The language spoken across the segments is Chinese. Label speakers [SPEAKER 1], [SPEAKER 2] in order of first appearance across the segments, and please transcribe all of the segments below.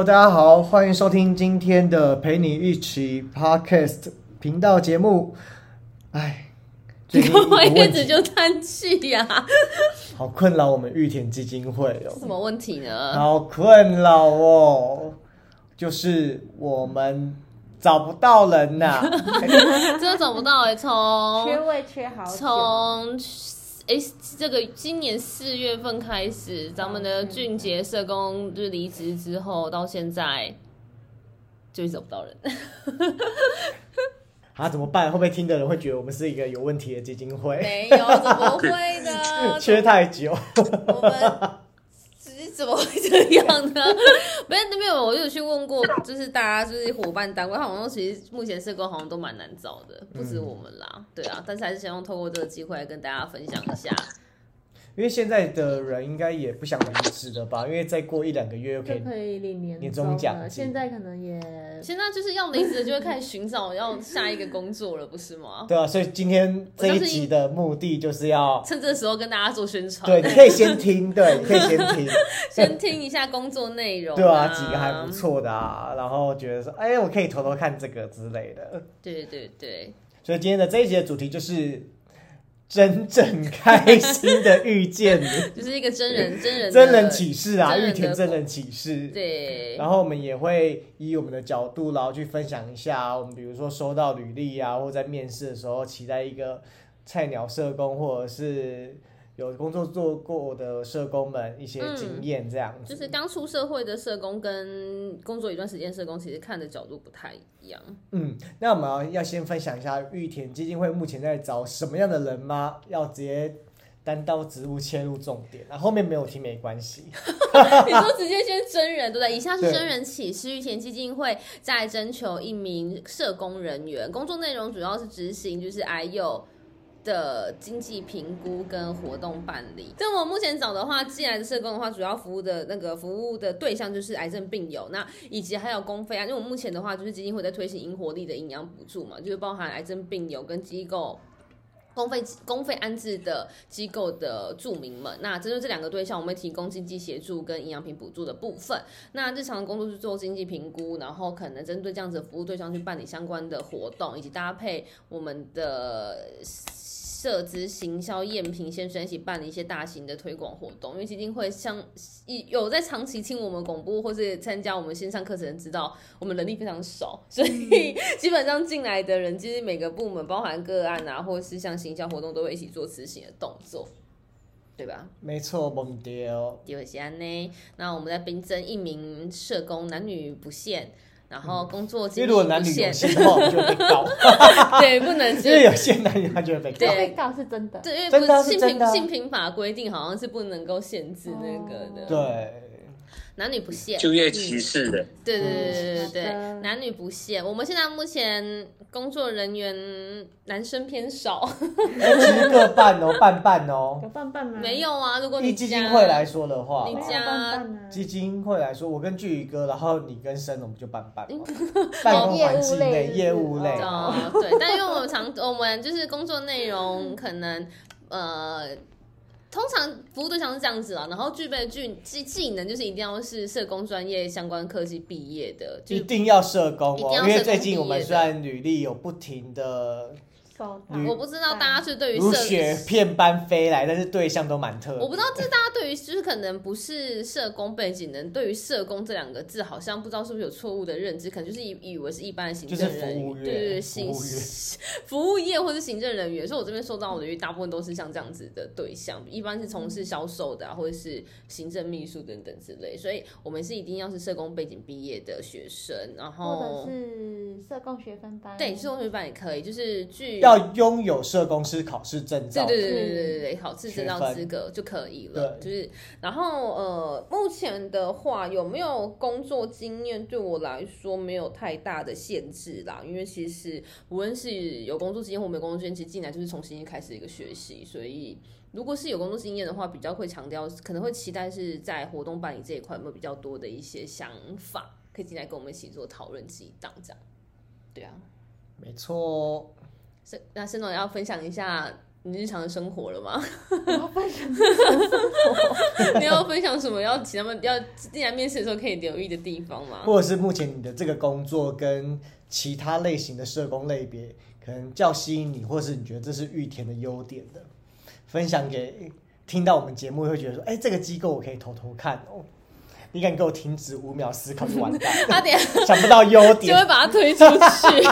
[SPEAKER 1] Hello，大家好，欢迎收听今天的陪你一起 Podcast 频道节目。哎，最近一个
[SPEAKER 2] 我一直就叹气呀、
[SPEAKER 1] 好困扰我们玉田基金会哦，
[SPEAKER 2] 什么问题呢？
[SPEAKER 1] 好困扰哦，就是我们找不到人呐、
[SPEAKER 2] 真的找不到哎、从
[SPEAKER 3] 缺位缺好久，
[SPEAKER 2] 从哎、这个今年四月份开始，咱们的俊杰社工就离职之后，到现在就找不到人。
[SPEAKER 1] 啊，怎么办？会不会听的人会觉得我们是一个有问题的基金会？
[SPEAKER 2] 没有，怎么会呢？
[SPEAKER 1] 缺太久，
[SPEAKER 2] 怎么会这样呢？没 有没有，我有去问过，就是大家就是伙伴单位，好像其实目前社工好像都蛮难找的，不止我们啦，对啊，但是还是想要透过这个机会来跟大家分享一下。
[SPEAKER 1] 因为现在的人应该也不想离职了吧？因为再过一两个月又可以
[SPEAKER 3] 可以领年
[SPEAKER 1] 年终。奖金
[SPEAKER 3] 现在可能也
[SPEAKER 2] 现在就是要离职的就会开始寻找要下一个工作了，不是吗？
[SPEAKER 1] 对啊，所以今天这一集的目的就是要，
[SPEAKER 2] 趁这时候跟大家做宣传，
[SPEAKER 1] 对，你可以先听，对，你可以先听，
[SPEAKER 2] 先听一下工作内容、
[SPEAKER 1] 对啊，几个还不。错的啊，然后觉得说，哎，我可以偷偷看这个之类的。
[SPEAKER 2] 对对对，
[SPEAKER 1] 所以今天的这一集的主题就是真正开心的遇见你，
[SPEAKER 2] 就是一个真人 真人
[SPEAKER 1] 真人启示啊，玉田真人启示。
[SPEAKER 2] 对，
[SPEAKER 1] 然后我们也会以我们的角度，然后去分享一下，我们比如说收到履历啊，或在面试的时候，期待一个菜鸟社工，或者是有工作做过的社工们一些经验，这样子。
[SPEAKER 2] 就是刚出社会的社工跟工作一段时间社工，其实看的角度不太一样。
[SPEAKER 1] 嗯，那我们要要先分享一下玉田基金会目前在找什么样的人吗？要直接单刀直入切入重点，那后面没有听没关系。
[SPEAKER 2] 你说直接先真人，对不对？以下是
[SPEAKER 1] 对
[SPEAKER 2] 真人启事，玉田基金会在征求一名社工人员，工作内容主要是执行就是 IU。的经济评估跟活动办理，就我目前找的话，进来的社工的话，主要服务的那个服务的对象就是癌症病友，那以及还有公费啊，因为我目前的话就是基金会在推行银活力的营养补助嘛，就是包含癌症病友跟机构公费公费安置的机构的住民们，那针对这两个对象，我们会提供经济协助跟营养品补助的部分。那日常的工作是做经济评估，然后可能针对这样子的服务对象去办理相关的活动，以及搭配我们的。设资行销验评先生一起办了一些大型的推广活动，因为基金会像有在长期听我们广播或是参加我们线上课程，知道我们能力非常少，所以 基本上进来的人，其实每个部门包含个案啊，或是像行销活动，都会一起做执行的动作，对吧？
[SPEAKER 1] 没错，蒙丢。
[SPEAKER 2] 第二安呢，那我们在冰征一名社工，男女不限。然后工作
[SPEAKER 1] 因
[SPEAKER 2] 经历不
[SPEAKER 1] 为如果男女有
[SPEAKER 2] 限，
[SPEAKER 1] 性的话，我们就会被告。
[SPEAKER 2] 对，不能
[SPEAKER 1] 因为
[SPEAKER 2] 是，
[SPEAKER 1] 有限男女他就会被告。
[SPEAKER 2] 对
[SPEAKER 3] 被告是真的。
[SPEAKER 2] 对，因为
[SPEAKER 1] 真的啊
[SPEAKER 2] 不是性
[SPEAKER 1] 真的啊
[SPEAKER 2] 平性平法规定好像是不能够限制那个的，
[SPEAKER 1] 对，
[SPEAKER 2] 男女不限，
[SPEAKER 4] 就业歧视的，
[SPEAKER 2] 对对对对对男女不限。我们现在目前工作人员男生偏少，
[SPEAKER 1] 哎其实各半哦，半半哦
[SPEAKER 3] 有。半半吗？
[SPEAKER 2] 没有啊。如果你
[SPEAKER 1] 以基金
[SPEAKER 2] 家
[SPEAKER 1] 会来说的话
[SPEAKER 2] 你，家。
[SPEAKER 1] 基金会来说，我跟巨宇哥，然后你跟生，我们就半半办公环境类、
[SPEAKER 3] 业
[SPEAKER 1] 业务类
[SPEAKER 2] 对，但因为我们常我们就是工作内容可能呃。通常服务对象是这样子啦，然后具备具技技能就是一定要是社工专业相关科系毕业的，就
[SPEAKER 1] 一定要社工哦，因为最近我们虽然履历有不停的
[SPEAKER 3] 收到
[SPEAKER 2] 我不知道大家是对于
[SPEAKER 1] 如
[SPEAKER 2] 社
[SPEAKER 1] 雪片般飞来，但是对象都蛮特别。
[SPEAKER 2] 我不知道这大家对于就是可能不是社工背景的人，对于社工这两个字好像不知道是不是有错误的认知，可能就是以以为是一般的行政
[SPEAKER 1] 服
[SPEAKER 2] 人员，
[SPEAKER 1] 务业
[SPEAKER 2] 对对对，行 服务业或是行政人员。所以我这边收到的大部分都是像这样子的对象，一般是从事销售的、啊，或者是行政秘书等等之类。所以我们是一定要是社工背景毕业的学生，然后
[SPEAKER 3] 或
[SPEAKER 2] 后
[SPEAKER 3] 者是社工学分班。
[SPEAKER 2] 对社工学分班也可以，就是据
[SPEAKER 1] 要拥有社工师考试证照。
[SPEAKER 2] 对对对对对考试证照资格就可以了。
[SPEAKER 1] 对
[SPEAKER 2] 就是，然后呃，目前的话有没有工作经验，对我来说没有太大的限制啦。因为其实无论是有工作经验或没有工作经验，其实进来就是从新开始一个学习，所以。如果是有工作经验的话，比较会强调，可能会期待是在活动办理这一块有没有比较多的一些想法，可以进来跟我们一起做讨论激荡这样。对啊，
[SPEAKER 1] 没错。
[SPEAKER 2] 是那申总要分享一下你日常的生活了吗？
[SPEAKER 3] 我要分享日常生活。
[SPEAKER 2] 你要分享什么？要请他们要进来面试的时候可以留意的地方吗？
[SPEAKER 1] 或者是目前你的这个工作跟其他类型的社工类别，可能较吸引你，或是你觉得这是玉田的优点的，分享给听到我们节目会觉得说，哎、这个机构我可以偷偷看哦。你敢给我停止五秒思考就完蛋，
[SPEAKER 2] 他等下
[SPEAKER 1] 想不到优点
[SPEAKER 2] 就
[SPEAKER 1] 点
[SPEAKER 2] 会。把它推出去。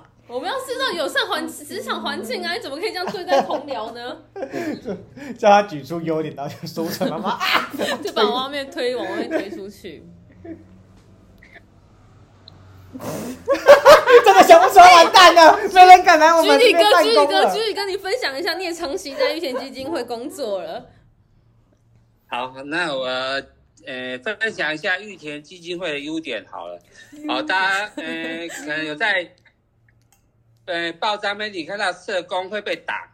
[SPEAKER 2] 我们要制造友善环职场环境啊！你怎么可以这样对待同僚呢？
[SPEAKER 1] 叫他举出优点，然后就说成妈妈啊，
[SPEAKER 2] 就把往外面推，往外面推出去。
[SPEAKER 1] 真的想不出来，完蛋了，没人敢来我们这边
[SPEAKER 2] 居里哥，居里哥，
[SPEAKER 1] 办公了。
[SPEAKER 2] 居里哥，你分享一下，你也长期在玉田基金会工作了。
[SPEAKER 4] 好，那我呃分享一下玉田基金会的优点好了。好，大家呃可能有在呃报章媒体看到社工会被打，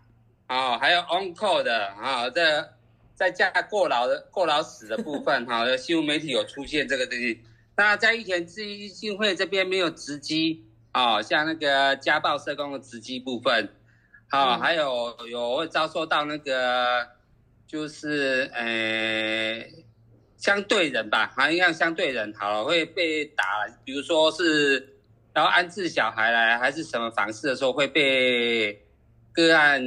[SPEAKER 4] 哦，还有 on call 的啊，这在家过劳的过劳死的部分哈，新闻媒体有出现这个东西。那在玉田基金会这边没有直击哦，像那个家暴社工的直击部分，好、
[SPEAKER 2] 嗯
[SPEAKER 4] 还有有会遭受到那个就是呃相对人吧，好像相对人好了会被打，比如说是然后安置小孩来还是什么房事的时候会被个案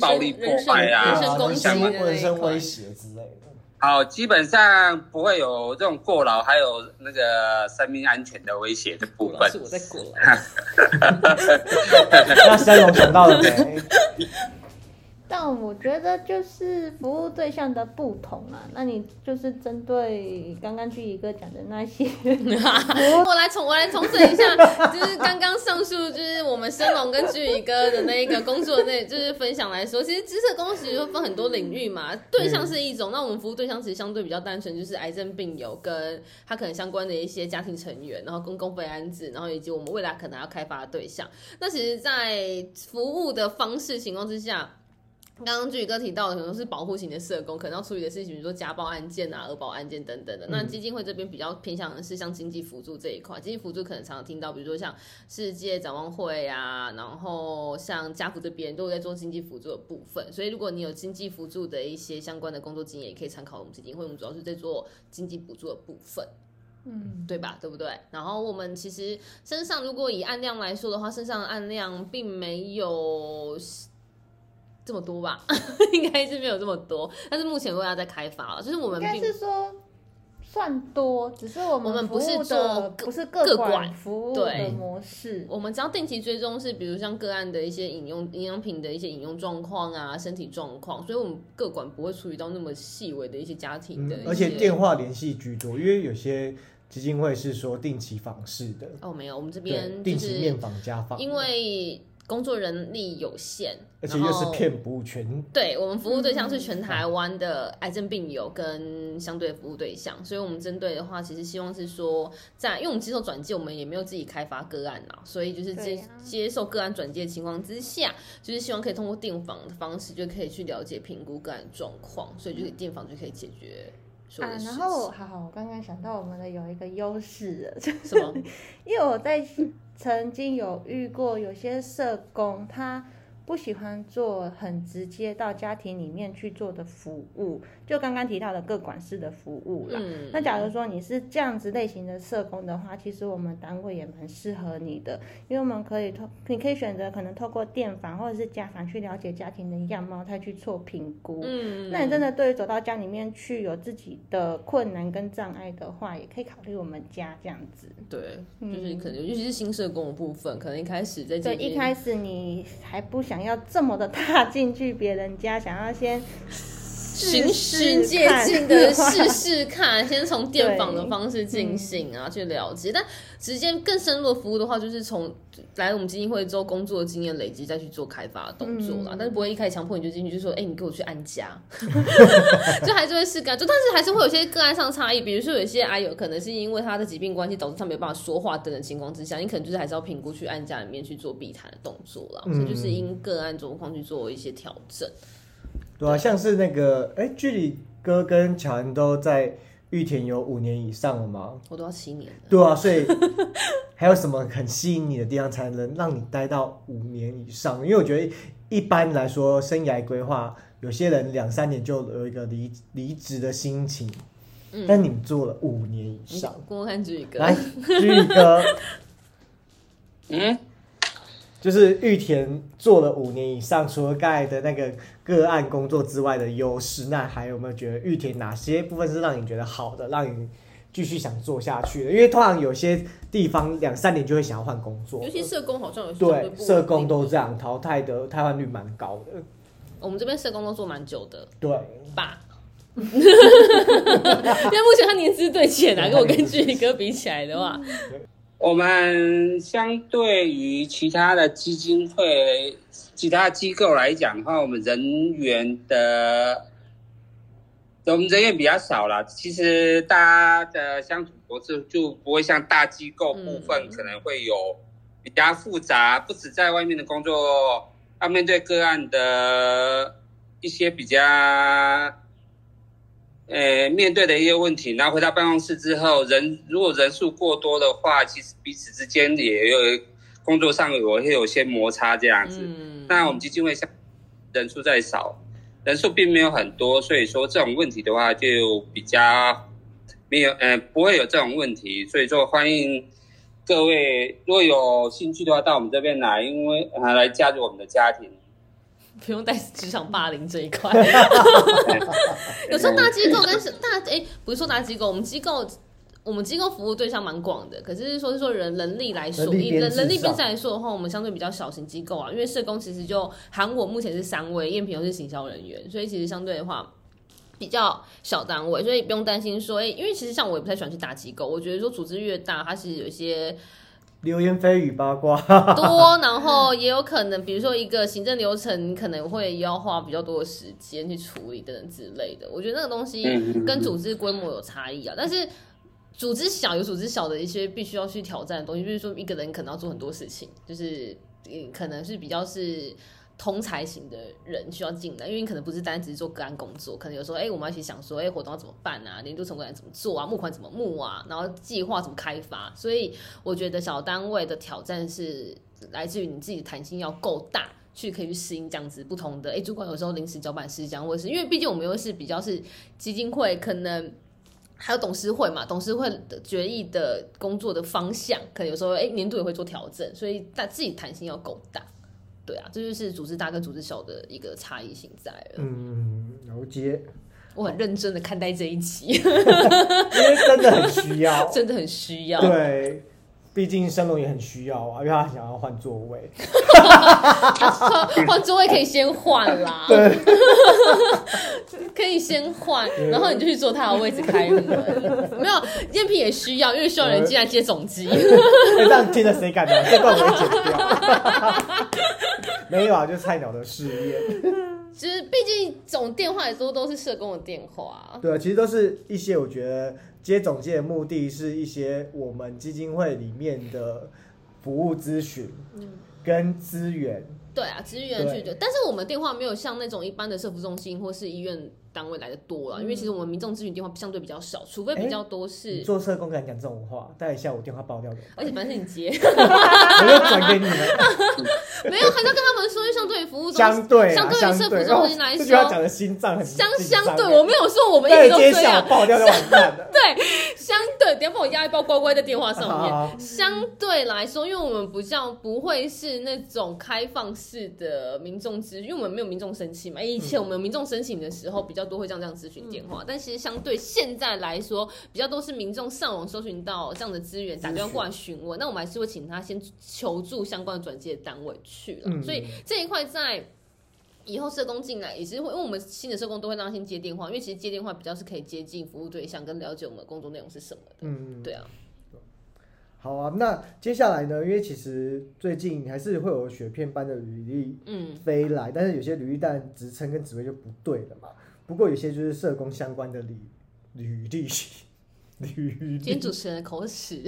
[SPEAKER 4] 暴力破坏啊
[SPEAKER 2] 人身，攻击
[SPEAKER 1] 人身威胁之类的。
[SPEAKER 4] 好，基本上不会有这种过劳，还有那个生命安全的威胁的部分
[SPEAKER 2] 是。我在过劳。
[SPEAKER 1] 那三龙想到了没？
[SPEAKER 3] 但我觉得就是服务对象的不同啊，那你就是针对刚刚居宇哥讲的那些，
[SPEAKER 2] 我来重我来重整一下，就是刚刚上述就是我们生龙跟居宇哥的那一个工作内，就是分享来说，其实知识工其实会分很多领域嘛，对象是一种，那我们服务对象其实相对比较单纯，就是癌症病友跟他可能相关的一些家庭成员，然后公共被安置，然后以及我们未来可能要开发的对象。那其实，在服务的方式情况之下。刚刚剧宇哥提到的可能是保护型的社工，可能要处理的事情，比如说家暴案件啊、儿保案件等等的。那基金会这边比较偏向的是像经济辅助这一块，经济辅助可能常常听到，比如说像世界展望会啊，然后像家福这边都有在做经济辅助的部分。所以如果你有经济辅助的一些相关的工作经验，也可以参考我们基金会，我们主要是在做经济补助的部分。
[SPEAKER 3] 嗯，
[SPEAKER 2] 对吧？对不对？然后我们其实身上如果以案量来说的话，身上的案量并没有这么多吧，应该是没有这么多。但是目前为要在开发了，就是我们
[SPEAKER 3] 应该是说算多，只是我
[SPEAKER 2] 我们不是做
[SPEAKER 3] 不是
[SPEAKER 2] 个
[SPEAKER 3] 个
[SPEAKER 2] 管
[SPEAKER 3] 服务的模式，
[SPEAKER 2] 我们只要定期追踪是，比如像个案的一些饮用营养品的一些饮用状况啊、身体状况，所以我们个管不会处理到那么细微的一些家庭的、
[SPEAKER 1] 嗯而且电话联系居多，因为有些基金会是说定期访视的，
[SPEAKER 2] 哦没有，我们这
[SPEAKER 1] 对，
[SPEAKER 2] 边就是
[SPEAKER 1] 定期面访家访，
[SPEAKER 2] 因为工作人力有限，
[SPEAKER 1] 而且又是
[SPEAKER 2] 然后
[SPEAKER 1] 遍布全
[SPEAKER 2] 对我们服务对象是全台湾的癌症病友跟相对服务对象，所以我们针对的话，其实希望是说，在因为我们接受转介，我们也没有自己开发个案啊，所以就是接、接受个案转介的情况之下，就是希望可以通过订房的方式，就可以去了解评估个案状况，所以就是电访就可以解决所有
[SPEAKER 3] 啊，
[SPEAKER 2] 的事情。
[SPEAKER 3] 然后好好，我刚刚想到我们的有一个优势了，就
[SPEAKER 2] 什么？
[SPEAKER 3] 因为我在曾经有遇过有些社工，他不喜欢做很直接到家庭里面去做的服务，就刚刚提到的各管事的服务啦。
[SPEAKER 2] 嗯，
[SPEAKER 3] 那假如说你是这样子类型的社工的话，其实我们单位也蛮适合你的，因为我们可以透，你可以选择可能透过电访或者是家访去了解家庭的样貌，再去做评估。
[SPEAKER 2] 嗯，
[SPEAKER 3] 那你真的对于走到家里面去有自己的困难跟障碍的话，也可以考虑我们家这样子。
[SPEAKER 2] 对，
[SPEAKER 3] 嗯
[SPEAKER 2] 就是可能尤其是新社工的部分，可能一开始在
[SPEAKER 3] 对，
[SPEAKER 2] 这
[SPEAKER 3] 一开始你还不想要这么的踏进去别人家，想要先
[SPEAKER 2] 循
[SPEAKER 3] 试
[SPEAKER 2] 序渐
[SPEAKER 3] 看
[SPEAKER 2] 进的
[SPEAKER 3] 话
[SPEAKER 2] 试试看，先从电访的方式进行啊，去了解。但直接更深入的服务的话，就是从来我们基金会之后工作的经验累积，再去做开发的动作啦。
[SPEAKER 3] 嗯
[SPEAKER 2] 但是不会一开始强迫你就进去，就说：“哎、你给我去安家。”就还是会试干，就但是还是会有些个案上差异。比如说有一些阿友可能是因为他的疾病关系导致他没有办法说话等等情况之下，你可能就是还是要评估去按家里面去做避谈的动作啦。
[SPEAKER 1] 嗯
[SPEAKER 2] 所以就是因个案状况去做一些调整。
[SPEAKER 1] 对啊，像是那个哎，距离哥跟乔恩都在玉田有五年以上了吗？
[SPEAKER 2] 我都要七年了。
[SPEAKER 1] 对啊，所以还有什么很吸引你的地方，才能让你待到五年以上？因为我觉得一般来说，生涯规划有些人两三年就有一个离离职的心情，
[SPEAKER 2] 嗯。
[SPEAKER 1] 但你们做了五年以上，
[SPEAKER 2] 给我看这个，
[SPEAKER 1] 来，居里哥，
[SPEAKER 4] 嗯，
[SPEAKER 1] 就是玉田做了五年以上，除了刚才的那个个案工作之外的优势，那还有没有觉得玉田哪些部分是让你觉得好的，让你继续想做下去的？因为通常有些地方两三年就会想要换工作
[SPEAKER 2] 尤，其社工好像有相
[SPEAKER 1] 对社工都这样，淘汰的汰换率蛮高的。
[SPEAKER 2] 我们这边社工都做蛮久的
[SPEAKER 1] 对，
[SPEAKER 2] 吧。因为目前他年资最浅啊，跟我跟 距离哥比起来的话，
[SPEAKER 4] 我们相对于其他的基金会、其他机构来讲的话，我们人员的我们人员比较少了。其实大家的相处模式就不会像大机构部分可能会有比较复杂，不止在外面的工作要面对个案的一些比较。呃，面对的一些问题，然后回到办公室之后，人如果人数过多的话，其实彼此之间也有工作上有会有些摩擦这样子。
[SPEAKER 2] 嗯，
[SPEAKER 4] 那我们基金会像人数在少，人数并没有很多，所以说这种问题的话就比较没有，呃，不会有这种问题。所以说欢迎各位如果有兴趣的话到我们这边来，因为呃来加入我们的家庭。
[SPEAKER 2] 不用带职场霸凌这一块。有时候大机构跟是大哎、不是说大机构，我们机构我们机构服务对象蛮广的，可是说是说人人力来说，以
[SPEAKER 1] 人
[SPEAKER 2] 人人力编
[SPEAKER 1] 上
[SPEAKER 2] 制来说的话，我们相对比较小型机构啊，因为社工其实就含我目前是三位，燕平又是行销人员，所以其实相对的话。比较小单位，所以不用担心说，哎、因为其实像我也不太喜欢去大机构，我觉得说组织越大，它其实有一些
[SPEAKER 1] 流言蜚语八卦，
[SPEAKER 2] 多，然后也有可能，比如说一个行政流程，可能会要花比较多的时间去处理等等之类的。我觉得那个东西
[SPEAKER 4] 嗯
[SPEAKER 2] 跟组织规模有差异啊，但是组织小有组织小的一些必须要去挑战的东西，比如说一个人可能要做很多事情，就是嗯，可能是比较是。通才型的人需要进来，因为你可能不是单只是做个案工作，可能有时候哎、我们要一起想说，哎、活动要怎么办啊，年度成果展怎么做啊，募款怎么募啊，然后计划怎么开发，所以我觉得小单位的挑战是来自于你自己的弹性要够大，去可以去适应这样子不同的。哎、主管有时候临时交办事项，或者是因为毕竟我们又是比较是基金会，可能。还有董事会嘛，董事会的决议的工作的方向，可能有时候哎、年度也会做调整，所以大自己弹性要够大，对啊，这就是组织大跟组织小的一个差异性在了。
[SPEAKER 1] 嗯，了解，
[SPEAKER 2] 我很认真的看待这一集，
[SPEAKER 1] 因为真的很需要，
[SPEAKER 2] 真的很需要。
[SPEAKER 1] 对，毕竟升龙也很需要啊，因为他想要换座位，
[SPEAKER 2] 换座位可以先换啦，
[SPEAKER 1] 对，
[SPEAKER 2] 可以先换，然后你就去坐他的位置开门。没有，燕皮也需要，因为需要人进来接总机。
[SPEAKER 1] 哎这样听着谁敢呢？这段我会剪掉。没有啊，就是菜鸟的试验。
[SPEAKER 2] 就是毕竟总电话也都都是社工的电话，
[SPEAKER 1] 对啊，其实都是一些我觉得接总监的目的是一些我们基金会里面的服务咨询跟资源。
[SPEAKER 2] 对啊，资源去的。但是我们电话没有像那种一般的社服中心或是医院单位来的多啊，因为其实我们民众咨询电话相对比较少，除非比较多
[SPEAKER 1] 你
[SPEAKER 2] 是，
[SPEAKER 1] 做社工敢讲这种话，待一下我电话爆掉的，
[SPEAKER 2] 而且反正是你接，
[SPEAKER 1] 我就转给你们。
[SPEAKER 2] 没有还是要跟他们说，因为相对于服务中心，
[SPEAKER 1] 相对啊，
[SPEAKER 2] 相对于社服中心来
[SPEAKER 1] 哦这句话讲
[SPEAKER 2] 说，
[SPEAKER 1] 的心脏很
[SPEAKER 2] 相相对我没有说我们一
[SPEAKER 1] 对
[SPEAKER 2] 直都这样，
[SPEAKER 1] 爆掉就完蛋了。
[SPEAKER 2] 对，相对，等下帮我压一包乖乖在电话上面。
[SPEAKER 1] 好
[SPEAKER 2] 相对来说，因为我们不像不会是那种开放式的民众咨询，因为我们没有民众申请嘛。以前我们有民众申请的时候，比较多会这样这样咨询电话，但其实相对现在来说，比较多是民众上网搜寻到这样的资源，打电话过来询问，那我们还是会请他先求助相关的转接单位去了。
[SPEAKER 1] 嗯
[SPEAKER 2] 所以这一块在。以后社工进来也是会，因为我们新的社工都会让他先接电话，因为其实接电话比较是可以接近服务对象跟了解我们的工作内容是什么的。
[SPEAKER 1] 嗯，
[SPEAKER 2] 对啊，
[SPEAKER 1] 好啊。那接下来呢？因为其实最近还是会有雪片般的履历
[SPEAKER 2] 嗯，
[SPEAKER 1] 飞来，但是有些履历但职称跟职位就不对了嘛。不过有些就是社工相关的履履历，履
[SPEAKER 2] 今天。主持人的口齿，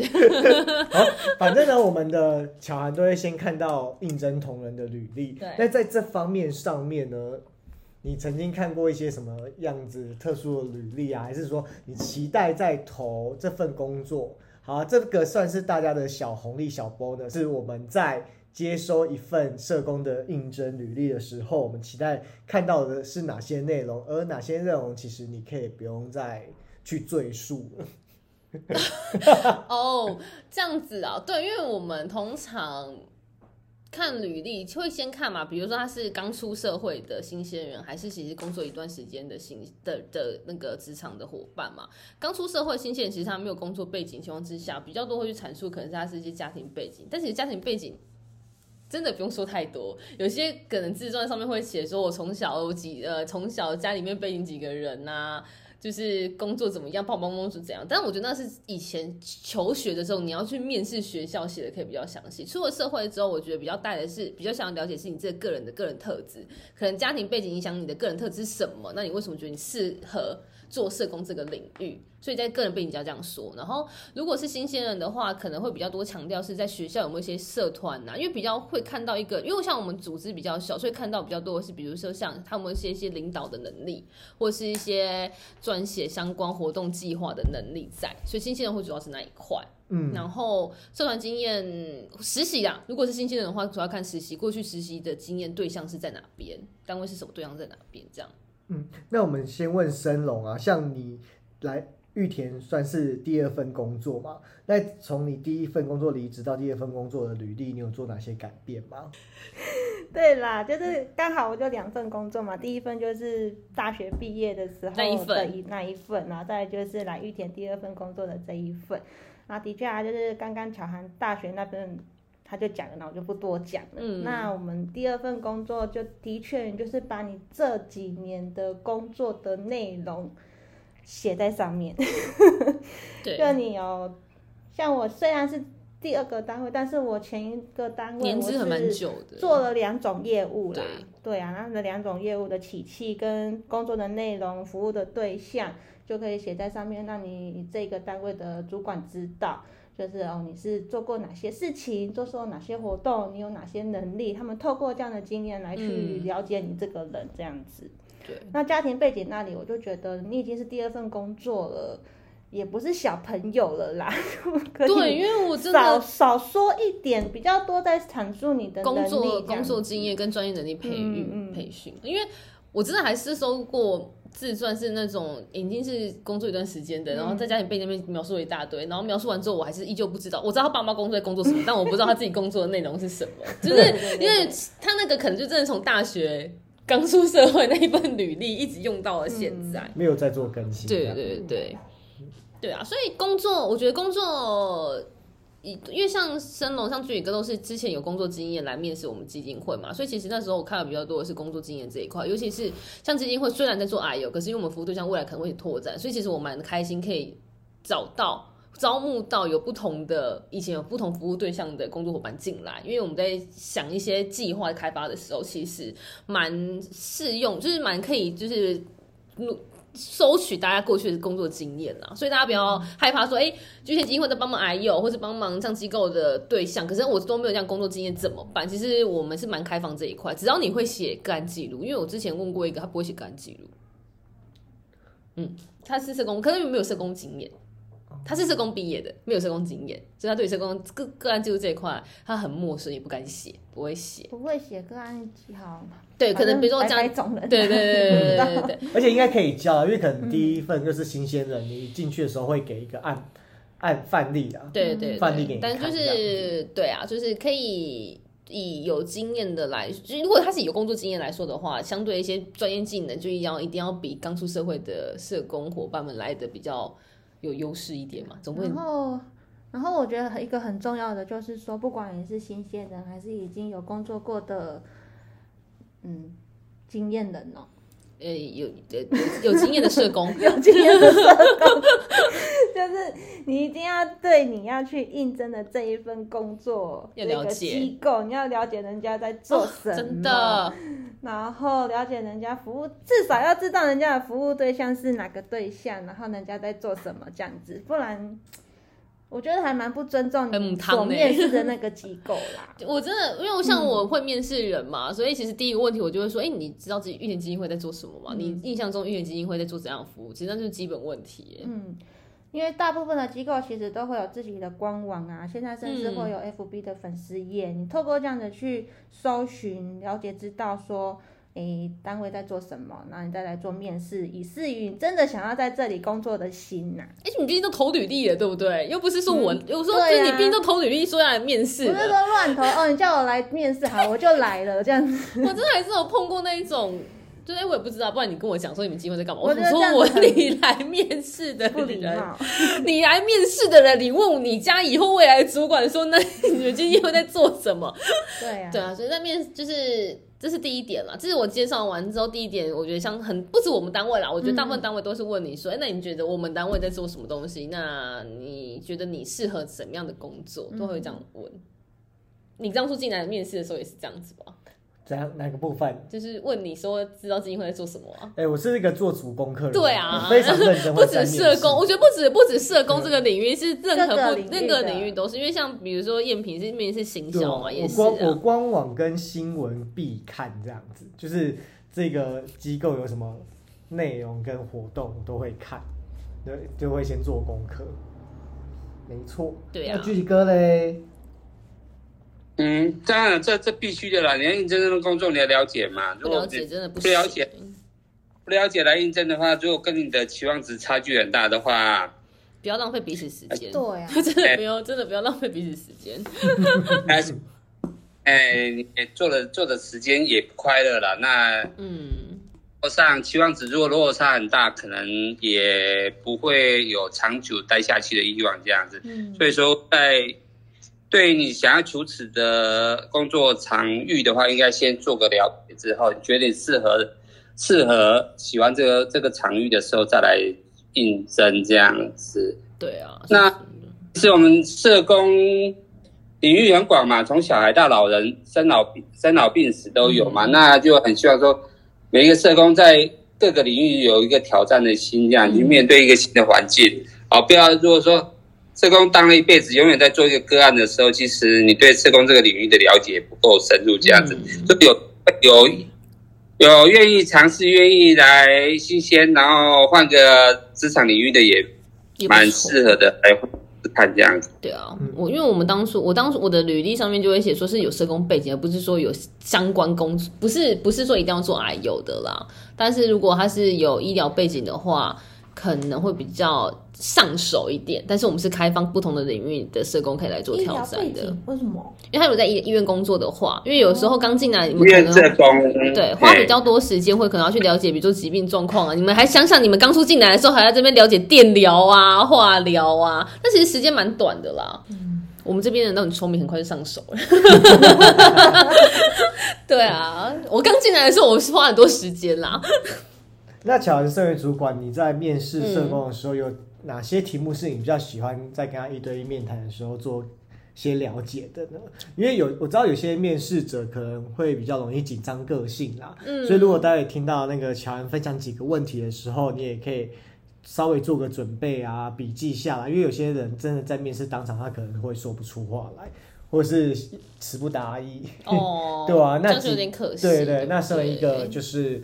[SPEAKER 1] 好，反正呢，我们的巧涵都会先看到应征同仁的履历。
[SPEAKER 2] 对
[SPEAKER 1] 那在这方面上面呢，你曾经看过一些什么样子特殊的履历啊？还是说你期待在投这份工作？好，这个算是大家的小红利、小 bonus，是我们在接收一份社工的应征履历的时候，我们期待看到的是哪些内容，而哪些内容其实你可以不用再去赘述了。
[SPEAKER 2] 哦，这样子啊，对，因为我们通常看履历会先看嘛，比如说他是刚出社会的新鲜人，还是其实工作一段时间的新的的那个职场的伙伴嘛。刚出社会新鲜人，其实他没有工作背景情况之下，比较多会去阐述可能是他是一些家庭背景，但其实家庭背景。真的不用说太多，有些可能自传上面会写说，我从小几呃，从小家里面背景几个人呐、就是工作怎么样，爸爸妈妈是怎样。但我觉得那是以前求学的时候，你要去面试学校写的可以比较详细。出了社会之后，我觉得比较带的是比较想要了解是你这个个人的个人特质，可能家庭背景影响你的个人特质是什么？那你为什么觉得你适合做社工这个领域？所以在个人背景要这样说。然后如果是新鲜人的话，可能会比较多强调是在学校有没有一些社团呐、因为比较会看到一个，因为像我们组织比较小，所以看到比较多的是，比如说像他们一些一些领导的能力，或是一些撰写相关活动计划的能力在，所以新鲜人会主要是那一块。
[SPEAKER 1] 嗯，
[SPEAKER 2] 然后社团经验实习啦，如果是新鲜人的话，主要看实习过去实习的经验对象是在哪边，单位是什么，对象在哪边，这样。
[SPEAKER 1] 那我们先问申龙啊，像你来玉田算是第二份工作嘛？那从你第一份工作离职到第二份工作的履历，你有做哪些改变吗？
[SPEAKER 3] 对啦，就是刚好我就两份工作嘛，第一份就是大学毕业的时候
[SPEAKER 2] 那一份
[SPEAKER 3] 的一那一份，然后再来就是来玉田第二份工作的这一份。那的确啊，就是刚刚巧涵大学那边他就讲了，那我就不多讲了。
[SPEAKER 2] 嗯。
[SPEAKER 3] 那我们第二份工作就的确就是把你这几年的工作的内容写在上面。
[SPEAKER 2] 对，
[SPEAKER 3] 就你有像我虽然是第二个单位，但是我前一个单位我
[SPEAKER 2] 年资还蛮
[SPEAKER 3] 是
[SPEAKER 2] 久的，
[SPEAKER 3] 做了两种业务啦。
[SPEAKER 2] 对，
[SPEAKER 3] 对啊，那那两种业务的起气跟工作的内容、服务的对象，就可以写在上面，让你这个单位的主管知道，就是哦，你是做过哪些事情，做过哪些活动，你有哪些能力，他们透过这样的经验来去
[SPEAKER 2] 嗯
[SPEAKER 3] 了解你这个人，这样子。
[SPEAKER 2] 对，
[SPEAKER 3] 那家庭背景那里，我就觉得你已经是第二份工作了。也不是小朋友了啦，
[SPEAKER 2] 对，因为我真
[SPEAKER 3] 少
[SPEAKER 2] 的
[SPEAKER 3] 少说一点，比较多在阐述你的
[SPEAKER 2] 工作工作
[SPEAKER 3] 子
[SPEAKER 2] 经验跟专业能力培育、
[SPEAKER 3] 嗯嗯
[SPEAKER 2] 培训，因为我真的还是收过自传是那种已经是工作一段时间的，然后在家里被那边描述了一大堆，然后描述完之后我还是依旧不知道，我知道他爸妈工作在工作什么，但我不知道他自己工作的内容是什么，就是因为他那个可能就真的从大学刚出社会那一份履历一直用到了现在。
[SPEAKER 1] 没有在做更新。
[SPEAKER 2] 对对对，对啊，所以工作，我觉得工作，以因为像升龙、像俊宇哥都是之前有工作经验来面试我们基金会嘛，所以其实那时候我看到比较多的是工作经验这一块，尤其是像基金会虽然在做 I U，可是因为我们服务对象未来可能会拓展，所以其实我蛮开心可以找到。招募到有不同的以前有不同服务对象的工作伙伴进来，因为我们在想一些计划开发的时候，其实蛮适用，就是蛮可以就是收取大家过去的工作经验啦，所以大家不要害怕说，哎、这些基金会在帮忙 I U 或是帮忙像机构的对象，可是我都没有这样工作经验怎么办？其实我们是蛮开放这一块，只要你会写个案记录，因为我之前问过一个，他不会写个案记录，嗯，他是社工，可是没有社工经验。他是社工毕业的没有社工经验所以他对社工个个案记录这一块他很陌生也不敢写不会写。
[SPEAKER 3] 不会写个案记号
[SPEAKER 2] 对可能比如说我讲
[SPEAKER 3] 一种人。
[SPEAKER 2] 对对对对对对
[SPEAKER 1] 而且应该可以教因为可能第一份就是新鲜的你进去的时候会给一个案案范例啊
[SPEAKER 2] 对对
[SPEAKER 1] 范例给你
[SPEAKER 2] 但就是对啊就是可以以有经验的来就如果他是有工作经验来说的话相对一些专业技能就一样一定要比刚出社会的社工伙伴们来的比较有优势一点嘛，总不会
[SPEAKER 3] 然后，然后我觉得一个很重要的就是说，不管你是新鲜人还是已经有工作过的，嗯，经验人哦，
[SPEAKER 2] 呃有有有有经验的社工，
[SPEAKER 3] 有经验的社工 就是你一定要对你要去应征的这一份工作这个
[SPEAKER 2] 要了解
[SPEAKER 3] 机构，你要了解人家在做什么，
[SPEAKER 2] 哦真的
[SPEAKER 3] 然后了解人家服务，至少要知道人家的服务对象是哪个对象，然后人家在做什么这样子，不然我觉得还蛮不尊重
[SPEAKER 2] 很
[SPEAKER 3] 你所
[SPEAKER 2] 母汤欸
[SPEAKER 3] 面试的那个机构啦。
[SPEAKER 2] 我真的，因为我像我会面试人嘛，所以其实第一个问题我就会说，哎、你知道自己玉田基金会在做什么吗？你印象中玉田基金会在做怎样的服务？其实那就是基本问题。
[SPEAKER 3] 嗯，因为大部分的机构其实都会有自己的官网啊，现在甚至会有 FB 的粉丝页，你透过这样子去搜寻、了解、知道说。诶，单位在做什么？然后你再来做面试，以示于你真的想要在这里工作的心呐、
[SPEAKER 2] 哎、你毕竟都投履历了，对不对？又不是说我，
[SPEAKER 3] 嗯
[SPEAKER 2] 有时是你毕竟都投履历，说要来面试
[SPEAKER 3] 不是说
[SPEAKER 2] 了。
[SPEAKER 3] 乱投哦，你叫我来面试，好，我就来了这样子。
[SPEAKER 2] 我真的还是有碰过那一种，就是哎、我也不知道，不然你跟我讲说你们基金会在干嘛？
[SPEAKER 3] 我觉得
[SPEAKER 2] 我说我你来面试的人，你来面试的人，你问你家以后未来主管说，那你们今天会在做什么？
[SPEAKER 3] 对啊，
[SPEAKER 2] 对啊，所以在面就是这是第一点啦。这是我介绍完之后第一点，我觉得像很不止我们单位啦，我觉得大部分单位都是问你说，哎、那你觉得我们单位在做什么东西？那你觉得你适合什么样的工作？都会这样问。你当初进来面试的时候也是这样子吧？
[SPEAKER 1] 怎样哪个部分？
[SPEAKER 2] 就是问你说知道基金会在做什么啊？
[SPEAKER 1] 哎、我是一个做足功课的人，
[SPEAKER 2] 对啊
[SPEAKER 1] 我非常认真
[SPEAKER 2] 不。止社工，我觉得不止不止社工这个领域，是任何不
[SPEAKER 3] 各个领域
[SPEAKER 2] 任何领域都是，因为像比如说赝品是面是行销嘛，也是
[SPEAKER 1] 我官我
[SPEAKER 2] 啊。
[SPEAKER 1] 官网跟新闻必看这样子，就是这个机构有什么内容跟活动我都会看，对，就会先做功课。没错，
[SPEAKER 2] 对啊
[SPEAKER 1] 那具体哥嘞，
[SPEAKER 4] 嗯，当然这这必须的啦，你要应征这份工作，你要了解嘛。
[SPEAKER 2] 不
[SPEAKER 4] 如果你
[SPEAKER 2] 了解真的不
[SPEAKER 4] 不了解不了解来应征的话，如果跟你的期望值差距很大的话，
[SPEAKER 2] 不要浪费彼此时间。
[SPEAKER 3] 对啊，
[SPEAKER 2] 真的不用，真的不要浪费彼此时间。
[SPEAKER 4] 哎，哎，你做的做的时间也不快乐了。那
[SPEAKER 2] 嗯，
[SPEAKER 4] 上期望值如果落差很大，可能也不会有长久待下去的欲望这样子。
[SPEAKER 3] 嗯，
[SPEAKER 4] 所以说，在对你想要求职的工作场域的话，应该先做个了解之后，你觉得你适合适合喜欢这个这个场域的时候，再来应征这样子。
[SPEAKER 2] 对啊。
[SPEAKER 4] 那其实我们社工领域很广嘛，从小孩到老人，生老病生老病死都有嘛，那就很希望说每一个社工在各个领域有一个挑战的心，这样去面对一个新的环境。好，不要如果说社工当了一辈子，永远在做一个个案的时候，其实你对社工这个领域的了解不够深入，这样子，
[SPEAKER 2] 嗯
[SPEAKER 4] 就有有有愿意尝试、愿意来新鲜，然后换个职场领域的也蛮适合的，来看这样子。
[SPEAKER 2] 对啊
[SPEAKER 1] 嗯，
[SPEAKER 2] 我因为我们当初我当初我的履历上面就会写说是有社工背景，而不是说有相关工作，不是不是说一定要做癌有的啦。但是如果他是有医疗背景的话，可能会比较上手一点。但是我们是开放不同的领域的社工可以来做挑战的，
[SPEAKER 3] 为什么？
[SPEAKER 2] 因为他有在医医院工作的话，因为有时候刚进来你
[SPEAKER 4] 医
[SPEAKER 2] 们可能对，花比较多时间，会可能要去了解，比如说疾病状况啊。你们还想想，你们刚出进来的时候，还在这边了解电疗啊、化疗啊，那其实时间蛮短的啦。我们这边人都很聪明，很快就上手了。对啊，我刚进来的时候，我是花很多时间啦。
[SPEAKER 1] 那巧文身为主管，你在面试社工的时候，有哪些题目是你比较喜欢在跟他一对一面谈的时候做些了解的呢？因为有我知道有些面试者可能会比较容易紧张个性啦，
[SPEAKER 2] 嗯
[SPEAKER 1] 所以如果待会听到那个乔安分享几个问题的时候，你也可以稍微做个准备啊，笔记下来，因为有些人真的在面试当场，他可能会说不出话来，或者是词不达意。
[SPEAKER 2] 哦，
[SPEAKER 1] 对啊，那
[SPEAKER 2] 就有
[SPEAKER 1] 几
[SPEAKER 2] 点可惜。
[SPEAKER 1] 对对，
[SPEAKER 2] 不
[SPEAKER 1] 那身为一个
[SPEAKER 2] 对
[SPEAKER 1] 就是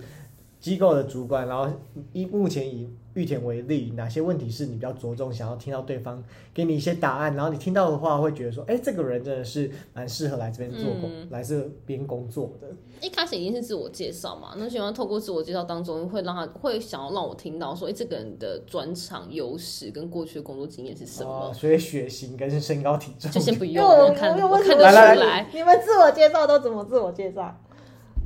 [SPEAKER 1] 机构的主管，然后一目前以玉田为例，哪些问题是你比较着重想要听到对方给你一些答案，然后你听到的话会觉得说，哎，这个人真的是蛮适合来这边做工，
[SPEAKER 2] 嗯
[SPEAKER 1] 来这边工作的。
[SPEAKER 2] 一开始一定是自我介绍嘛，那希望透过自我介绍当中，会让他会想要让我听到说，哎、这个人的专长、优势跟过去的工作经验是什么。
[SPEAKER 1] 哦，所以血型跟身高体重
[SPEAKER 2] 就先不用，看
[SPEAKER 3] 我
[SPEAKER 2] 看得出
[SPEAKER 1] 来。
[SPEAKER 3] 你们自我介绍都怎么自我介绍？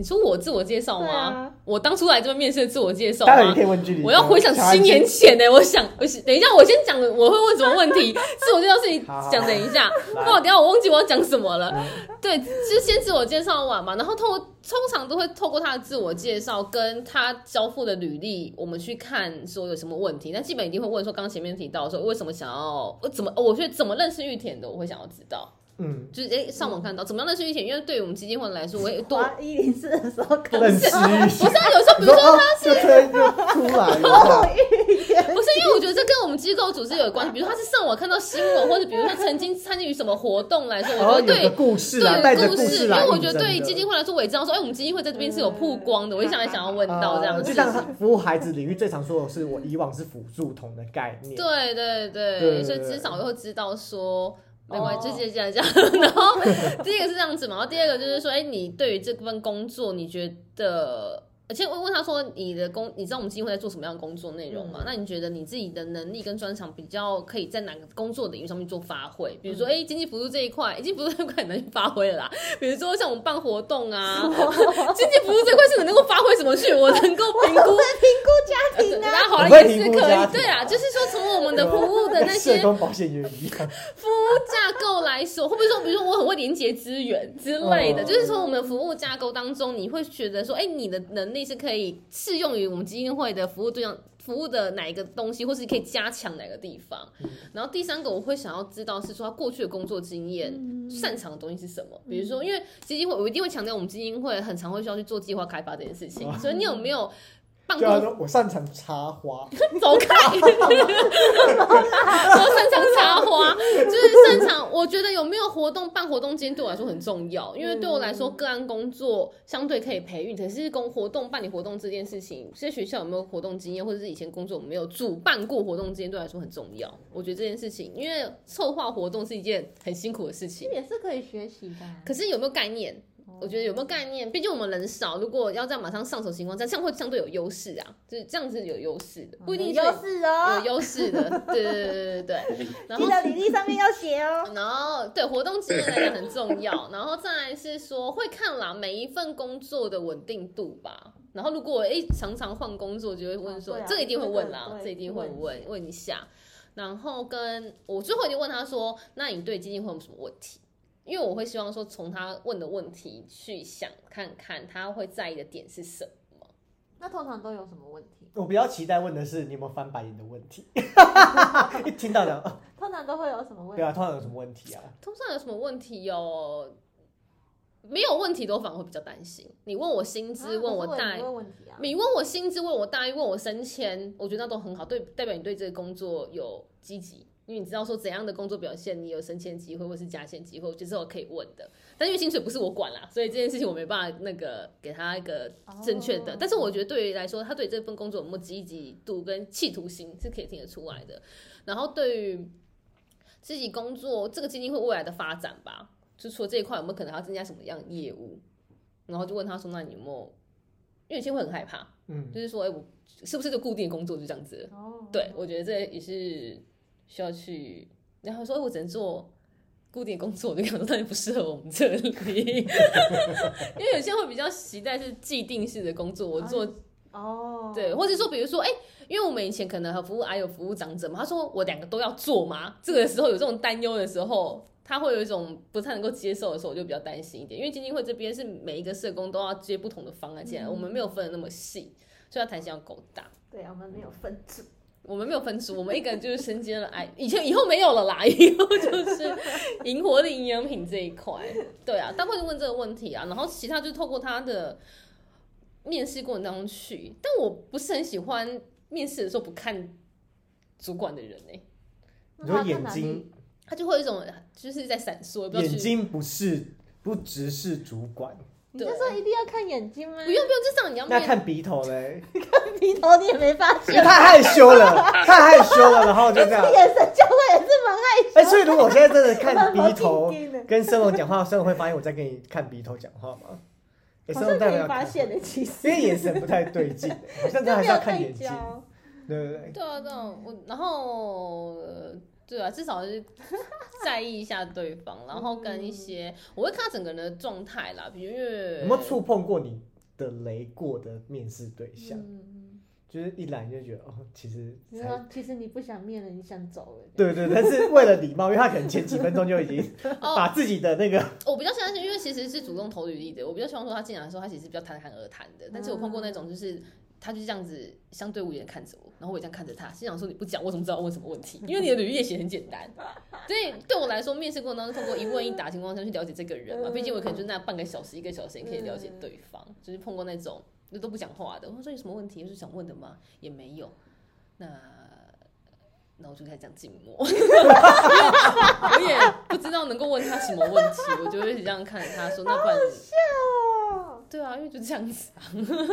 [SPEAKER 2] 你说我自我介绍吗？
[SPEAKER 3] 啊
[SPEAKER 2] 我当初来这边面试的自我介绍吗
[SPEAKER 1] 当然你可？以问距离。
[SPEAKER 2] 我要回想七年前呢、我想，我等一下，我先讲，我会问什么问题？自我介绍是你
[SPEAKER 1] 好好
[SPEAKER 2] 讲，等一下，
[SPEAKER 1] 来
[SPEAKER 2] 不然等一下我忘记我要讲什么了。
[SPEAKER 1] 嗯
[SPEAKER 2] 对，就是先自我介绍完嘛，然后透通常都会透过他的自我介绍跟他交付的履历，我们去看说有什么问题。那基本一定会问说，刚刚前面提到说为什么想要，我怎么，我觉得怎么认识玉田的，我会想要知道。
[SPEAKER 1] 嗯，
[SPEAKER 2] 就是诶、上网看到怎么样认识玉田，因为对于我们基金会来说，我也多
[SPEAKER 3] 滑一零四的时候看
[SPEAKER 1] 认识一下。
[SPEAKER 2] 不是啊有时候比如说
[SPEAKER 1] 你说哦，就推就出来了。
[SPEAKER 3] 哦，一天
[SPEAKER 2] 不是因为我觉得这跟我们机构组织有关系，比如他是上网看到新闻，或者比如说曾经参与什么活动来说，我觉得对
[SPEAKER 1] 有个故事啊，带
[SPEAKER 2] 对故
[SPEAKER 1] 事
[SPEAKER 2] 因为我觉得对基金会来说，我也知道说，哎，我们基金会在这边是有曝光的，我就想来想要问到这样的事
[SPEAKER 1] 呃就像
[SPEAKER 2] 情。
[SPEAKER 1] 服务孩子领域最常说的是，我以往是辅助童的概念。
[SPEAKER 2] 对对对，
[SPEAKER 1] 对
[SPEAKER 2] 所以至少会知道说。没关系，
[SPEAKER 3] 哦
[SPEAKER 2] 就这样这样。然后第一个是这样子嘛，然后第二个就是说，哎，你对于这份工作，你觉得？而且我问他说，你的工，你知道我们基金会在做什么样的工作内容吗？
[SPEAKER 3] 嗯
[SPEAKER 2] 那你觉得你自己的能力跟专长比较可以在哪个工作领域上面做发挥？比如
[SPEAKER 3] 嗯
[SPEAKER 2] 说，哎，经济辅助这一块，经济辅助这一块很难去发挥了啦。比如说像我们办活动啊，经济辅助这块是能够发挥什么去？我能够评估评估
[SPEAKER 3] 家庭啊，
[SPEAKER 2] 大家好了也是可以，对啊，就是说从我们的服务的那些
[SPEAKER 1] 保险员一样，
[SPEAKER 2] 服务架构来说，会不会说，比如说我很会连接资源之类的，
[SPEAKER 1] 哦
[SPEAKER 2] 就是从我们的服务架构当中，你会觉得说，哎、你的能力是可以适用于我们基金会的服务对象。服务的哪一个东西，或是可以加强哪个地方？然后第三个，我会想要知道是说他过去的工作经验、擅长的东西是什么。比如说，因为基金会，我一定会强调，我们基金会很常会需要去做计划开发这件事情。所以你有没有
[SPEAKER 1] 就他说我擅长插花，
[SPEAKER 2] 走开！我擅长插花，就是擅长。我觉得有没有活动办活动今天对我来说很重要，因为对我来说，个案工作相对可以培育，可是公活动办理活动这件事情，在学校有没有活动经验，或者是以前工作有没有主办过活动经验，对我来说很重要。我觉得这件事情，因为策划活动是一件很辛苦的事情，
[SPEAKER 3] 也是可以学习的啊。
[SPEAKER 2] 可是有没有概念？我觉得有没有概念？毕竟我们人少，如果要这样马上上手情况下，这样会相对有优势啊，就是这样子有优势的，不一定是
[SPEAKER 3] 有优势哦
[SPEAKER 2] 有，优势的，对对对对对对。然后
[SPEAKER 3] 记得履历上面要写哦。
[SPEAKER 2] 然后对活动经验来讲很重要，然后再来是说会看啦每一份工作的稳定度吧。然后如果我诶常常换工作，就会问说，这个一定会问啦，
[SPEAKER 3] 这
[SPEAKER 2] 一定会
[SPEAKER 3] 对
[SPEAKER 2] 问问一下。然后跟我最后一定问他说，那你对基金会有什么问题？因为我会希望说从他问的问题去想看看他会在意的点是什么。
[SPEAKER 3] 那通常都有什么问题？
[SPEAKER 1] 我比较期待问的是你有没有翻白眼的问题。一听到讲，啊
[SPEAKER 3] 通常都会有什么问题？
[SPEAKER 1] 对啊，通常有什么问题啊？
[SPEAKER 2] 通常有什么问题有？没有问题都反而会比较担心。你问我薪资，
[SPEAKER 3] 啊
[SPEAKER 2] 问我待
[SPEAKER 3] 也不会问题啊。
[SPEAKER 2] 你问我薪资，问我待遇，问我升迁，我觉得那都很好，对，代表你对这个工作有积极，因为你知道说怎样的工作表现，你有升迁机会或是加薪机会，我觉得是我可以问的。但因为薪水不是我管啦，所以这件事情我没办法那个给他一个正确的。
[SPEAKER 3] 哦
[SPEAKER 2] 但是我觉得对于来说，他对这份工作有没有积极度跟企图心是可以听得出来的。然后对于自己工作这个基金会未来的发展吧，就除了这一块，有没有可能要增加什么样的业务？然后就问他说：“那你有没有？”因为有些会很害怕，
[SPEAKER 1] 嗯，
[SPEAKER 2] 就是说，哎、我是不是就固定工作就这样子了？
[SPEAKER 3] 哦，
[SPEAKER 2] 对，我觉得这也是需要去。然后说，哎我只能做固定工作，我就想说，那就不适合我们这里，因为有些人会比较期待是既定式的工作，我做
[SPEAKER 3] 哦，
[SPEAKER 2] 对，或者说，比如说，哎、因为我们以前可能和服务还有服务长者嘛，他说我两个都要做嘛，这个时候有这种担忧的时候，他会有一种不太能够接受的时候，我就比较担心一点，因为基金会这边是每一个社工都要接不同的方案进来，我们没有分的那么细，所以它弹性要够大。
[SPEAKER 3] 对啊，我们没有分组。
[SPEAKER 2] 我们没有分组，我们一个人就是身兼了爱，以前 以后没有了啦，以后就是银活的营养品这一块，对啊，大会就问这个问题啊，然后其他就透过他的面试过程当中去，但我不是很喜欢面试的时候不看主管的人哎、
[SPEAKER 1] 你说眼睛，
[SPEAKER 2] 他就会有一种就是在闪烁，
[SPEAKER 1] 眼睛不是不直视主管，
[SPEAKER 3] 你就说一定要看眼睛吗？
[SPEAKER 2] 不用不用，至少你要面
[SPEAKER 1] 那看鼻头嘞，看
[SPEAKER 3] 鼻头你也没发
[SPEAKER 1] 因为
[SPEAKER 3] 现，
[SPEAKER 1] 太害羞了，太害羞了，然后就这样。
[SPEAKER 3] 眼神交换也是蛮害羞。
[SPEAKER 1] 哎，所以如果我现在真的看鼻头 跟生龙讲话，生龙会发现我在跟你看鼻头讲话吗？哎，
[SPEAKER 3] 好
[SPEAKER 1] 生龙代
[SPEAKER 3] 像可以发现的，其实
[SPEAKER 1] 因为眼神不太对劲，好像真的还是要看眼睛，对对对。
[SPEAKER 2] 对啊，对啊，我然后、呃对啊，至少是 在意一下对方，然后跟一些我会看他整个人的状态啦，比如因为
[SPEAKER 1] 有没有触碰过你的雷过的面试对象？
[SPEAKER 3] 嗯，
[SPEAKER 1] 就是一来你就觉得哦，其实才
[SPEAKER 3] 你说其实你不想面了，你想走了。
[SPEAKER 1] 对对，但是为了礼貌，因为他可能前几分钟就已经
[SPEAKER 2] 哦
[SPEAKER 1] 把自己的那个
[SPEAKER 2] 我比较相信，因为其实是主动投履历的，我比较希望说他进来的时候，他其实是比较侃侃而谈的。但是我碰过那种就是。他就这样子相对无言看着我，然后我也这样看着他，心想说你不讲，我怎么知道我问什么问题？因为你的履历也写得很简单，所以对我来说，面试过程当中通过一问一答情况下去了解这个人嘛，毕竟我可能就那半个小时、一个小时也可以了解对方，就是碰过那种那都不讲话的。我说有什么问题？又是想问的吗？也没有。那那我就开始讲静默，我也不知道能够问他什么问题，我就一直这样看着他说，那不然，对啊，因为就这样子啊，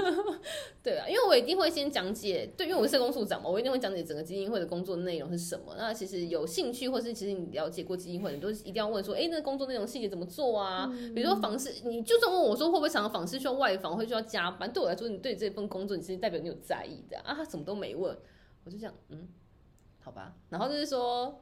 [SPEAKER 2] 对啊，因为我一定会先讲解，对，因为我是社工处长嘛，我一定会讲解整个基金会的工作内容是什么。那其实有兴趣，或是其实你了解过基金会，你都一定要问说，哎、那工作内容细节怎么做啊？比如说访视，你就算问我说会不会常常访视需要外访，会需要加班，对我来说，你对这份工作，你是代表你有在意的啊。他什么都没问，我就这样，嗯，好吧。然后就是说。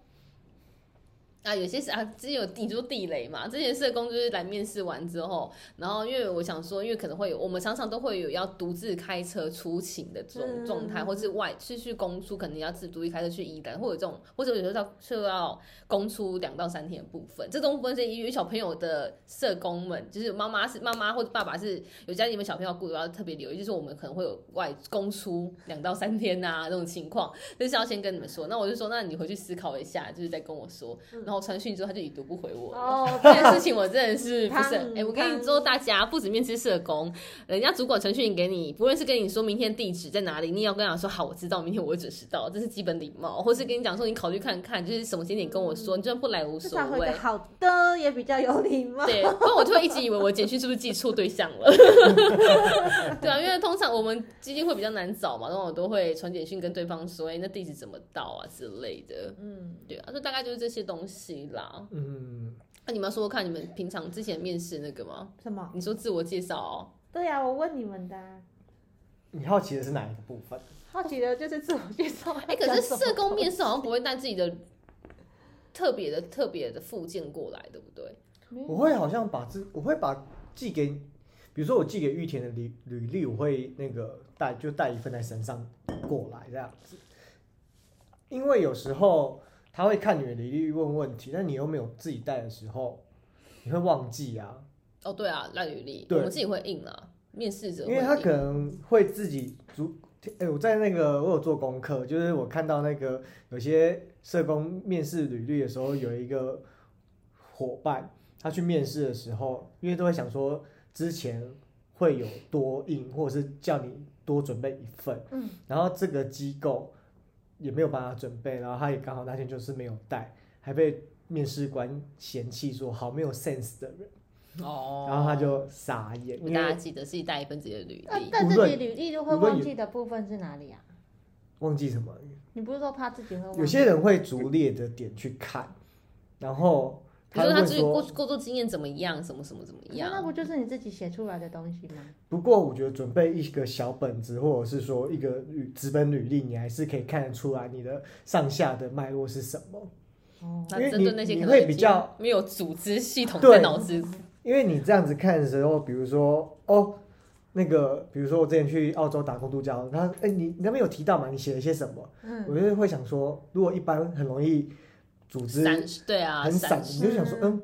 [SPEAKER 2] 啊，有些是啊，之前有你说地雷嘛，之前社工就是来面试完之后，然后因为我想说，因为可能会有我们常常都会有要独自开车出勤的这种
[SPEAKER 3] 嗯
[SPEAKER 2] 状态，或是外是去公出，可能要自独立开车去宜兰，或者这种，或者有时候到就要公出两到三天的部分，这种部分是因为小朋友的社工们，就是妈妈是妈妈或者爸爸是有家里面小朋友顾的，要特别留意，就是我们可能会有外公出两到三天呐、这种情况，就是要先跟你们说。那我就说，那你回去思考一下，就是再跟我说。然后传讯之后，他就已读不回我。
[SPEAKER 3] 哦，
[SPEAKER 2] 这件事情我真的是不是？哎、
[SPEAKER 3] 汤
[SPEAKER 2] 我跟你说，大家不止面试社工，人家主管传讯给你，不论是跟你说明天地址在哪里，你也要跟他说好，我知道，明天我会准时到，这是基本礼貌。或是跟你讲说，你考虑看看，就是什么节点跟我说，你就算不来无所谓。
[SPEAKER 3] 好的，也比较有礼貌。
[SPEAKER 2] 对，不然我就会一直以为我简讯是不是记错对象了。对啊，因为通常我们基金会比较难找嘛，然后我都会传简讯跟对方说，哎、那地址怎么到啊之类的。
[SPEAKER 3] 嗯，
[SPEAKER 2] 对啊，就大概就是这些东西啦。
[SPEAKER 1] 嗯，
[SPEAKER 2] 那你们要说说看，你们平常之前面试那个吗？
[SPEAKER 3] 什么？
[SPEAKER 2] 你说自我介绍哦，
[SPEAKER 3] 对呀、我问你们的啊、
[SPEAKER 1] 你好奇的是哪一个部分？
[SPEAKER 3] 好奇的就是自我介绍。
[SPEAKER 2] 哎、可是社工面试好像不会带自己的特别的特别的附件过来，对不对？
[SPEAKER 1] 我会好像把自我会把寄给，比如说我寄给玉田的履履历，我会那个带就带一份在身上过来这样子，因为有时候他会看你的履历问问题，但你又没有自己带的时候，你会忘记啊，
[SPEAKER 2] 哦，对啊，烂履历，我们自己会印啊，面试者
[SPEAKER 1] 因为他可能会自己主。哎、我在那个我有做功课，就是我看到那个有些社工面试履历的时候，有一个伙伴，他去面试的时候，因为都会想说之前会有多印，或者是叫你多准备一份，
[SPEAKER 3] 嗯，
[SPEAKER 1] 然后这个机构也没有帮他准备，然后他也刚好那天就是没有带，还被面试官嫌弃说好没有 sense 的人，
[SPEAKER 2] 哦，
[SPEAKER 1] 然后他就傻眼，
[SPEAKER 2] 大家记得自己带一份自己的履历。
[SPEAKER 3] 那但自己履历就会忘记的部分是哪里啊？
[SPEAKER 1] 忘记什么。
[SPEAKER 3] 你不是说怕自己会忘？
[SPEAKER 1] 有些人会逐列的点去看，然后
[SPEAKER 2] 比如说他自己工工作经验怎么样，什么什么怎么
[SPEAKER 3] 样那，不就是你自己写出来的东西吗？
[SPEAKER 1] 不过我觉得准备一个小本子，或者是说一个履纸本履历，你还是可以看得出来你的上下的脉络是什么。
[SPEAKER 3] 哦，
[SPEAKER 2] 那
[SPEAKER 1] 因为你
[SPEAKER 2] 那些
[SPEAKER 1] 你会
[SPEAKER 2] 可能已经
[SPEAKER 1] 比较
[SPEAKER 2] 没有组织系统
[SPEAKER 1] 对
[SPEAKER 2] 在脑子，
[SPEAKER 1] 因为你这样子看的时候，比如说哦，那个，比如说我之前去澳洲打工度假，他哎、你你那边有提到嘛？你写了些什么？
[SPEAKER 3] 嗯，
[SPEAKER 1] 我就会想说，如果一般很容易组织
[SPEAKER 2] 散对啊，
[SPEAKER 1] 很散，
[SPEAKER 2] 散
[SPEAKER 1] 你就想说，嗯，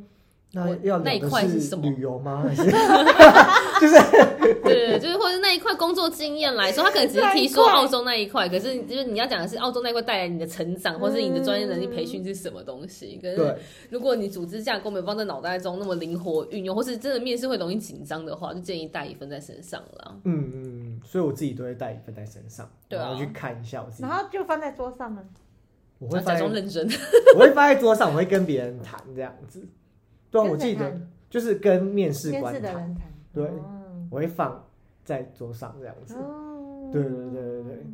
[SPEAKER 1] 那
[SPEAKER 2] 要那一块是什么
[SPEAKER 1] 旅游吗？还是
[SPEAKER 2] 对对 对，就是或者那一块工作经验来说，他可能只是提说澳洲那一块，可是就是你要讲的是澳洲那一块带来你的成长，或是你的专业能力培训是什么东西。可是
[SPEAKER 1] 对？
[SPEAKER 2] 如果你组织架构没有放在脑袋中那么灵活运用，或是真的面试会容易紧张的话，就建议带一份在身上了。
[SPEAKER 1] 嗯嗯，嗯，所以我自己都会带一份在身上，
[SPEAKER 2] 对啊
[SPEAKER 1] 然后去看一下我自己
[SPEAKER 3] 然。后就放在桌上了。
[SPEAKER 2] 假
[SPEAKER 1] 我会放在
[SPEAKER 2] 装认真，
[SPEAKER 1] 我会放在桌上，我会跟别人谈这样子。对啊，我记得就是跟面试官谈，
[SPEAKER 3] 试的人谈。
[SPEAKER 1] 对
[SPEAKER 3] 哦
[SPEAKER 1] 我会放在桌上这样子。
[SPEAKER 3] 哦，
[SPEAKER 1] 对对对对对。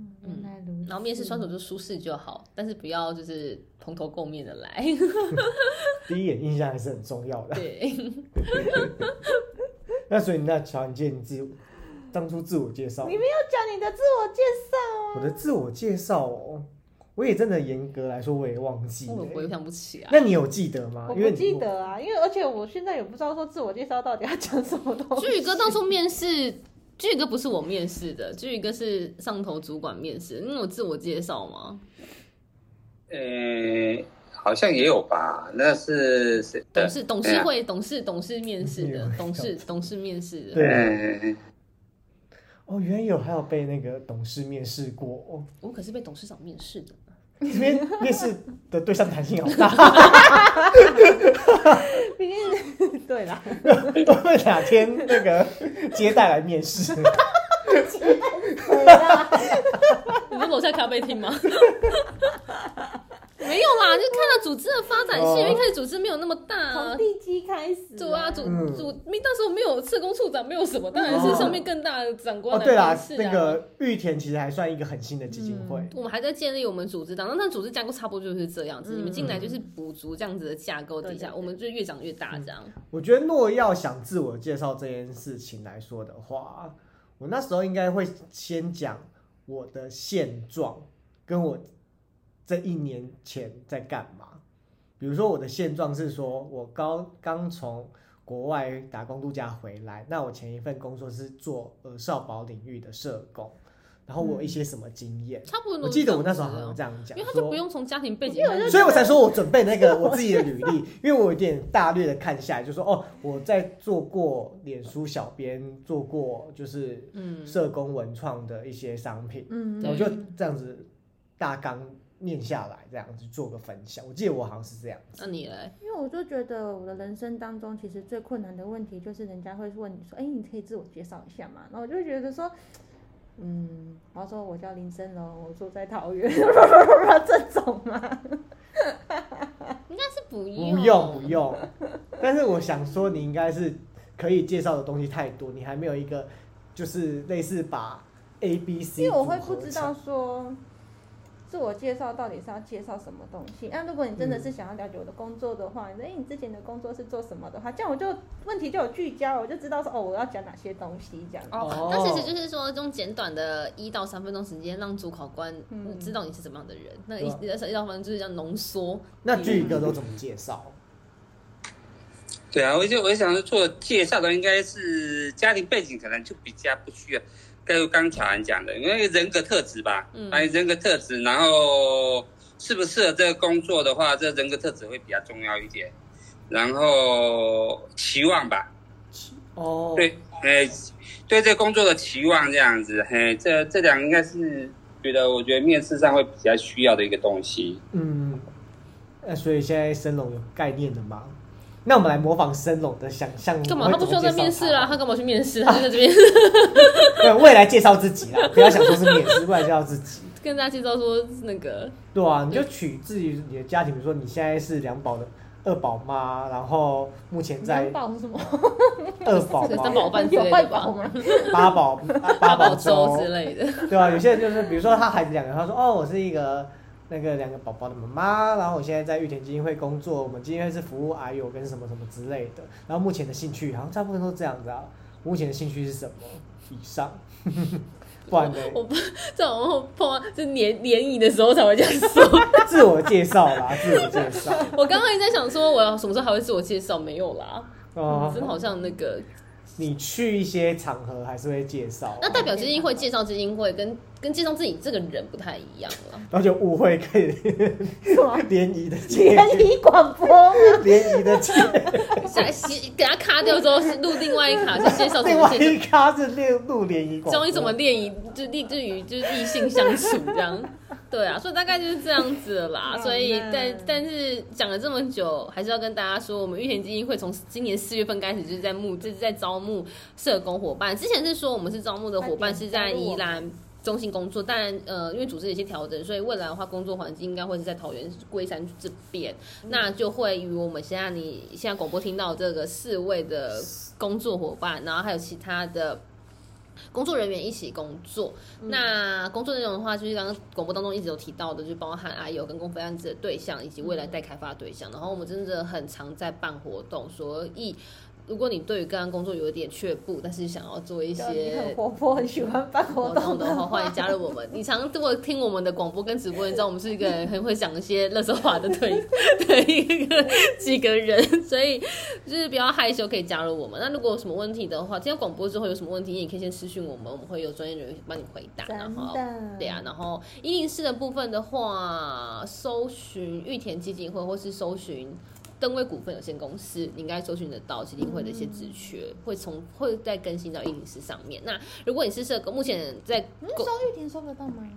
[SPEAKER 2] 然后面试双手就舒适就好，但是不要就是蓬头垢面的来。
[SPEAKER 1] 第一眼印象还是很重要的。
[SPEAKER 2] 对，
[SPEAKER 1] 那所以那乔，你记得你自己当初自我介绍，
[SPEAKER 3] 你没有讲你的自我介绍
[SPEAKER 1] 我的自我介绍哦，我也真的严格来说我也忘记了
[SPEAKER 2] 我也想不起来。
[SPEAKER 1] 那你有记得吗？
[SPEAKER 3] 我不
[SPEAKER 1] 为你
[SPEAKER 3] 记得啊，因为而且我现在也不知道说自我介绍到底要讲什么东西。
[SPEAKER 2] 居宇哥当初面试，巨宇哥不是我面试的，巨宇哥是上头主管面试。你有自我介绍吗？
[SPEAKER 4] 呃，好像也有吧？那是谁？
[SPEAKER 2] 董事董事
[SPEAKER 4] 哎
[SPEAKER 2] 会董事董事面试的，董事董事面试的。
[SPEAKER 1] 对
[SPEAKER 4] 嗯，
[SPEAKER 1] 哦，原来有还有被那个董事面试过哦，
[SPEAKER 2] 我可是被董事长面试的。
[SPEAKER 1] 这边面试的对象弹性好大，
[SPEAKER 3] 毕竟对啦，
[SPEAKER 1] 会不会哪天那个接待来面试？
[SPEAKER 2] 你是楼下咖啡厅吗？没有啦，就看到组织的发展性，
[SPEAKER 1] 哦
[SPEAKER 2] 因为一开始组织没有那么大啊
[SPEAKER 3] 从。地基开始、
[SPEAKER 2] 对啊，组
[SPEAKER 1] 嗯
[SPEAKER 2] 组没那时候没有社工处长，没有什么，当然是上面更大的长官
[SPEAKER 1] 哦，对
[SPEAKER 2] 啊。
[SPEAKER 1] 那个玉田其实还算一个很新的基金会，
[SPEAKER 2] 我们还在建立我们组织当中，那组织架构差不多就是这样子。
[SPEAKER 3] 嗯
[SPEAKER 2] 你们进来就是补足这样子的架构底下，我们就越长越大这样。
[SPEAKER 1] 我觉得若要想自我介绍这件事情来说的话，我那时候应该会先讲我的现状，跟我这一年前在干嘛。比如说我的现状是说，我刚刚从国外打工度假回来，那我前一份工作是做呃少保领域的社工，然后我有一些什么经验。
[SPEAKER 2] 差不多。
[SPEAKER 1] 我记得我那时候好像这样讲，
[SPEAKER 2] 因为他就
[SPEAKER 1] 说
[SPEAKER 2] 不用从家庭背景
[SPEAKER 1] 所以我才说我准备那个我自己的 履历，因为我有点大略的看下来，就说哦，我在做过脸书小编，做过就是
[SPEAKER 2] 嗯，
[SPEAKER 1] 社工文创的一些商品，
[SPEAKER 3] 嗯，
[SPEAKER 1] 我就这样子大纲念下来，这样子做个分享。我记得我好像是这样子。
[SPEAKER 2] 那你嘞？
[SPEAKER 3] 因为我就觉得我的人生当中，其实最困难的问题就是人家会问你说：“哎、你可以自我介绍一下吗？”然后我就觉得说，嗯，然后说我叫林森龙，我住在桃园，这种吗？
[SPEAKER 2] 应该是不用
[SPEAKER 1] 不
[SPEAKER 2] 用，
[SPEAKER 1] 不用，但是我想说，你应该是可以介绍的东西太多，你还没有一个就是类似把 A B C，
[SPEAKER 3] 因为我会不知道说自我介绍到底是要介绍什么东西。那如果你真的是想要了解我的工作的话，你说哎、你之前的工作是做什么的话，这样我就问题就有聚焦，我就知道说哦，我要讲哪些东西这样。
[SPEAKER 2] 哦
[SPEAKER 1] 哦，
[SPEAKER 2] 那其实就是说，用简短的一到三分钟时间，让主考官
[SPEAKER 3] 嗯
[SPEAKER 2] 知道你是什么样的人。那一到三分钟就是这样浓缩。
[SPEAKER 1] 那巨哥都怎么介绍？
[SPEAKER 4] 对啊，我就我想说做介绍的应该是家庭背景，可能就比较不需要。跟刚巧安讲的，因为人格特质吧，
[SPEAKER 2] 嗯
[SPEAKER 4] 哎，人格特质，然后适不适合这个工作的话，这人格特质会比较重要一点。然后期望吧，
[SPEAKER 1] 哦，
[SPEAKER 4] 对，哎，对这个工作的期望这样子，嘿，这这两个应该是觉得，我觉得面试上会比较需要的一个东西。
[SPEAKER 1] 嗯，那所以现在升龙有概念的吗？那我们来模仿升龙的想象。
[SPEAKER 2] 干嘛？他不需要再面试啦，他干嘛去面试？他就在这边
[SPEAKER 1] 对，未来介绍自己啦，不要想说是面试，未来介绍自己。
[SPEAKER 2] 跟大家介绍说那个
[SPEAKER 1] 对啊，你就取自己你的家庭，比如说你现在是两宝的二宝妈，然后目前在
[SPEAKER 3] 两宝是什么？
[SPEAKER 1] 二宝
[SPEAKER 2] 三
[SPEAKER 1] 妈、
[SPEAKER 2] 宝饭之类的吧，
[SPEAKER 3] 坏宝吗？
[SPEAKER 1] 八宝八
[SPEAKER 2] 八宝
[SPEAKER 1] 粥
[SPEAKER 2] 粥之类的。
[SPEAKER 1] 对啊，有些人就是，比如说他孩子两个，他说哦，我是一个那个两个宝宝的妈妈，然后我现在在玉田基金会工作，我们基金会是服务癌友跟什么什么之类的，然后目前的兴趣好像大部分都这样子啊。目前的兴趣是什么？以上，不然呢？
[SPEAKER 2] 我不这种碰到就联联谊的时候才会这样说。
[SPEAKER 1] 自我介绍啦，自我介绍。
[SPEAKER 2] 我刚刚也在想说，我要什么时候还会自我介绍？没有啦，
[SPEAKER 1] 哦
[SPEAKER 2] 真的好像那个。
[SPEAKER 1] 你去一些场合还是会介绍啊、
[SPEAKER 2] 那代表基金会介绍基金会，跟跟介绍自己这个人不太一样了。
[SPEAKER 1] 然后就误会可以？联谊的介，
[SPEAKER 3] 联谊广播吗？
[SPEAKER 1] 联谊的介，
[SPEAKER 2] 下给他卡掉之后，是录另外一卡，是介绍怎
[SPEAKER 1] 另外一卡是录录联谊广播，
[SPEAKER 2] 教你怎么联谊，就立至于就是异性相处这样。对啊，所以大概就是这样子了啦。所以
[SPEAKER 3] 那
[SPEAKER 2] 但但是讲了这么久，还是要跟大家说，我们玉田基金会从今年四月份开始就是在募，就是在招募社工伙伴。之前是说我们是招募的伙伴是在宜兰。中心工作，当然，呃，因为组织有一些调整，所以未来的话，工作环境应该会是在桃园龟山这边，那就会与我们现在你现在广播听到这个四位的工作伙伴，然后还有其他的工作人员一起工作。那工作内容的话，就是刚刚广播当中一直有提到的，就包含还有跟公费案子的对象以及未来待开发对象。然后我们真的很常在办活动，所以如果你对于个案工作有一点却步，但是想要做一
[SPEAKER 3] 些你很
[SPEAKER 2] 些
[SPEAKER 3] 活泼，很喜欢办活
[SPEAKER 2] 活
[SPEAKER 3] 动
[SPEAKER 2] 动的话，欢迎加入我们。你常如果听我们的广播跟直播，你知道我们是一个很会讲一些乐色话的对 对一个几个人，所以就是不要害羞，可以加入我们。那如果有什么问题的话，今天广播之后有什么问题，你也可以先私讯我们，我们会有专业人员帮你回答。然
[SPEAKER 3] 真
[SPEAKER 2] 后
[SPEAKER 3] 的，
[SPEAKER 2] 对啊，然后一零四的部分的话，搜寻玉田基金会或是搜寻。登威股份有限公司，你应该搜寻得到基金会的一些职缺，会从会再更新到一零四上面。那如果你是社工，目前在
[SPEAKER 3] 嗯，收玉婷搜得到吗？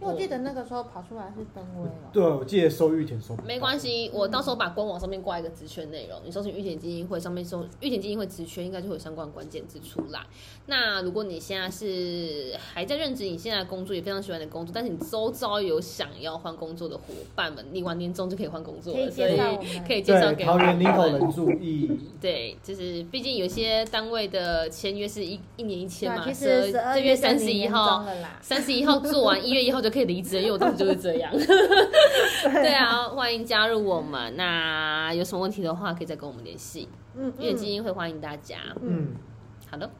[SPEAKER 3] 因为我记得那个时候跑出来是登威了。
[SPEAKER 1] 对，我记得收玉田收
[SPEAKER 2] 没关系，我到时候把官网上面挂一个职缺内容，你搜寻玉田基金会上面搜玉田基金会职缺，应该就会有相关关键字出来。那如果你现在是还在任职你现在的工作，也非常喜欢的工作，但是你周遭有想要换工作的伙伴们，你晚年终就可以换工作了，
[SPEAKER 3] 可以
[SPEAKER 2] 所以
[SPEAKER 3] 介绍我们
[SPEAKER 2] 可以介绍
[SPEAKER 1] 对，
[SPEAKER 2] 给我
[SPEAKER 1] 桃园领口
[SPEAKER 2] 们。
[SPEAKER 1] 人注意，
[SPEAKER 2] 对，就是毕竟有些单位的签约是一一年一签嘛，
[SPEAKER 3] 所以
[SPEAKER 2] 这月三十一号。三十一号做完，一月一号就可以离职，因为我当时就是这样。对啊，欢迎加入我们。那有什么问题的话，可以再跟我们联系。
[SPEAKER 3] 嗯
[SPEAKER 2] 月基金会欢迎大家。
[SPEAKER 1] 嗯。
[SPEAKER 2] 好的，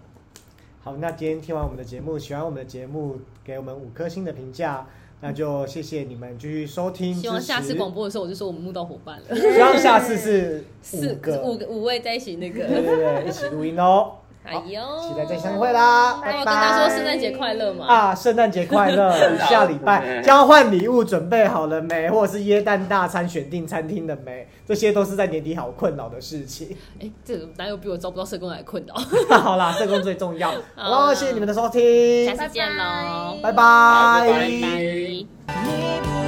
[SPEAKER 1] 好，那今天听完我们的节目，喜欢我们的节目，给我们五颗星的评价，那就谢谢你们继续收听。
[SPEAKER 2] 希望下次广，播的时候，我就说我们募到伙伴了，
[SPEAKER 1] 希望下次是
[SPEAKER 2] 四
[SPEAKER 1] 五个，
[SPEAKER 2] 五个五位在一起那
[SPEAKER 1] 对
[SPEAKER 2] 个。
[SPEAKER 1] 对对，一起录音哦。
[SPEAKER 2] 哎呦，
[SPEAKER 1] 期待再相会啦，拜拜。
[SPEAKER 2] 那我跟大家说圣诞节快乐嘛。
[SPEAKER 1] 啊！圣诞节快乐！下礼拜交换礼物准备好了没？或者是耶诞大餐选定餐厅了没？这些都是在年底好困扰的事情。
[SPEAKER 2] 哎，这个哪有比我招不到社工来困扰？
[SPEAKER 1] 好啦，社工最重要。好
[SPEAKER 2] 好啦
[SPEAKER 1] 喽，谢谢你们的收听，
[SPEAKER 2] 下次见喽，
[SPEAKER 1] 拜拜
[SPEAKER 2] 拜拜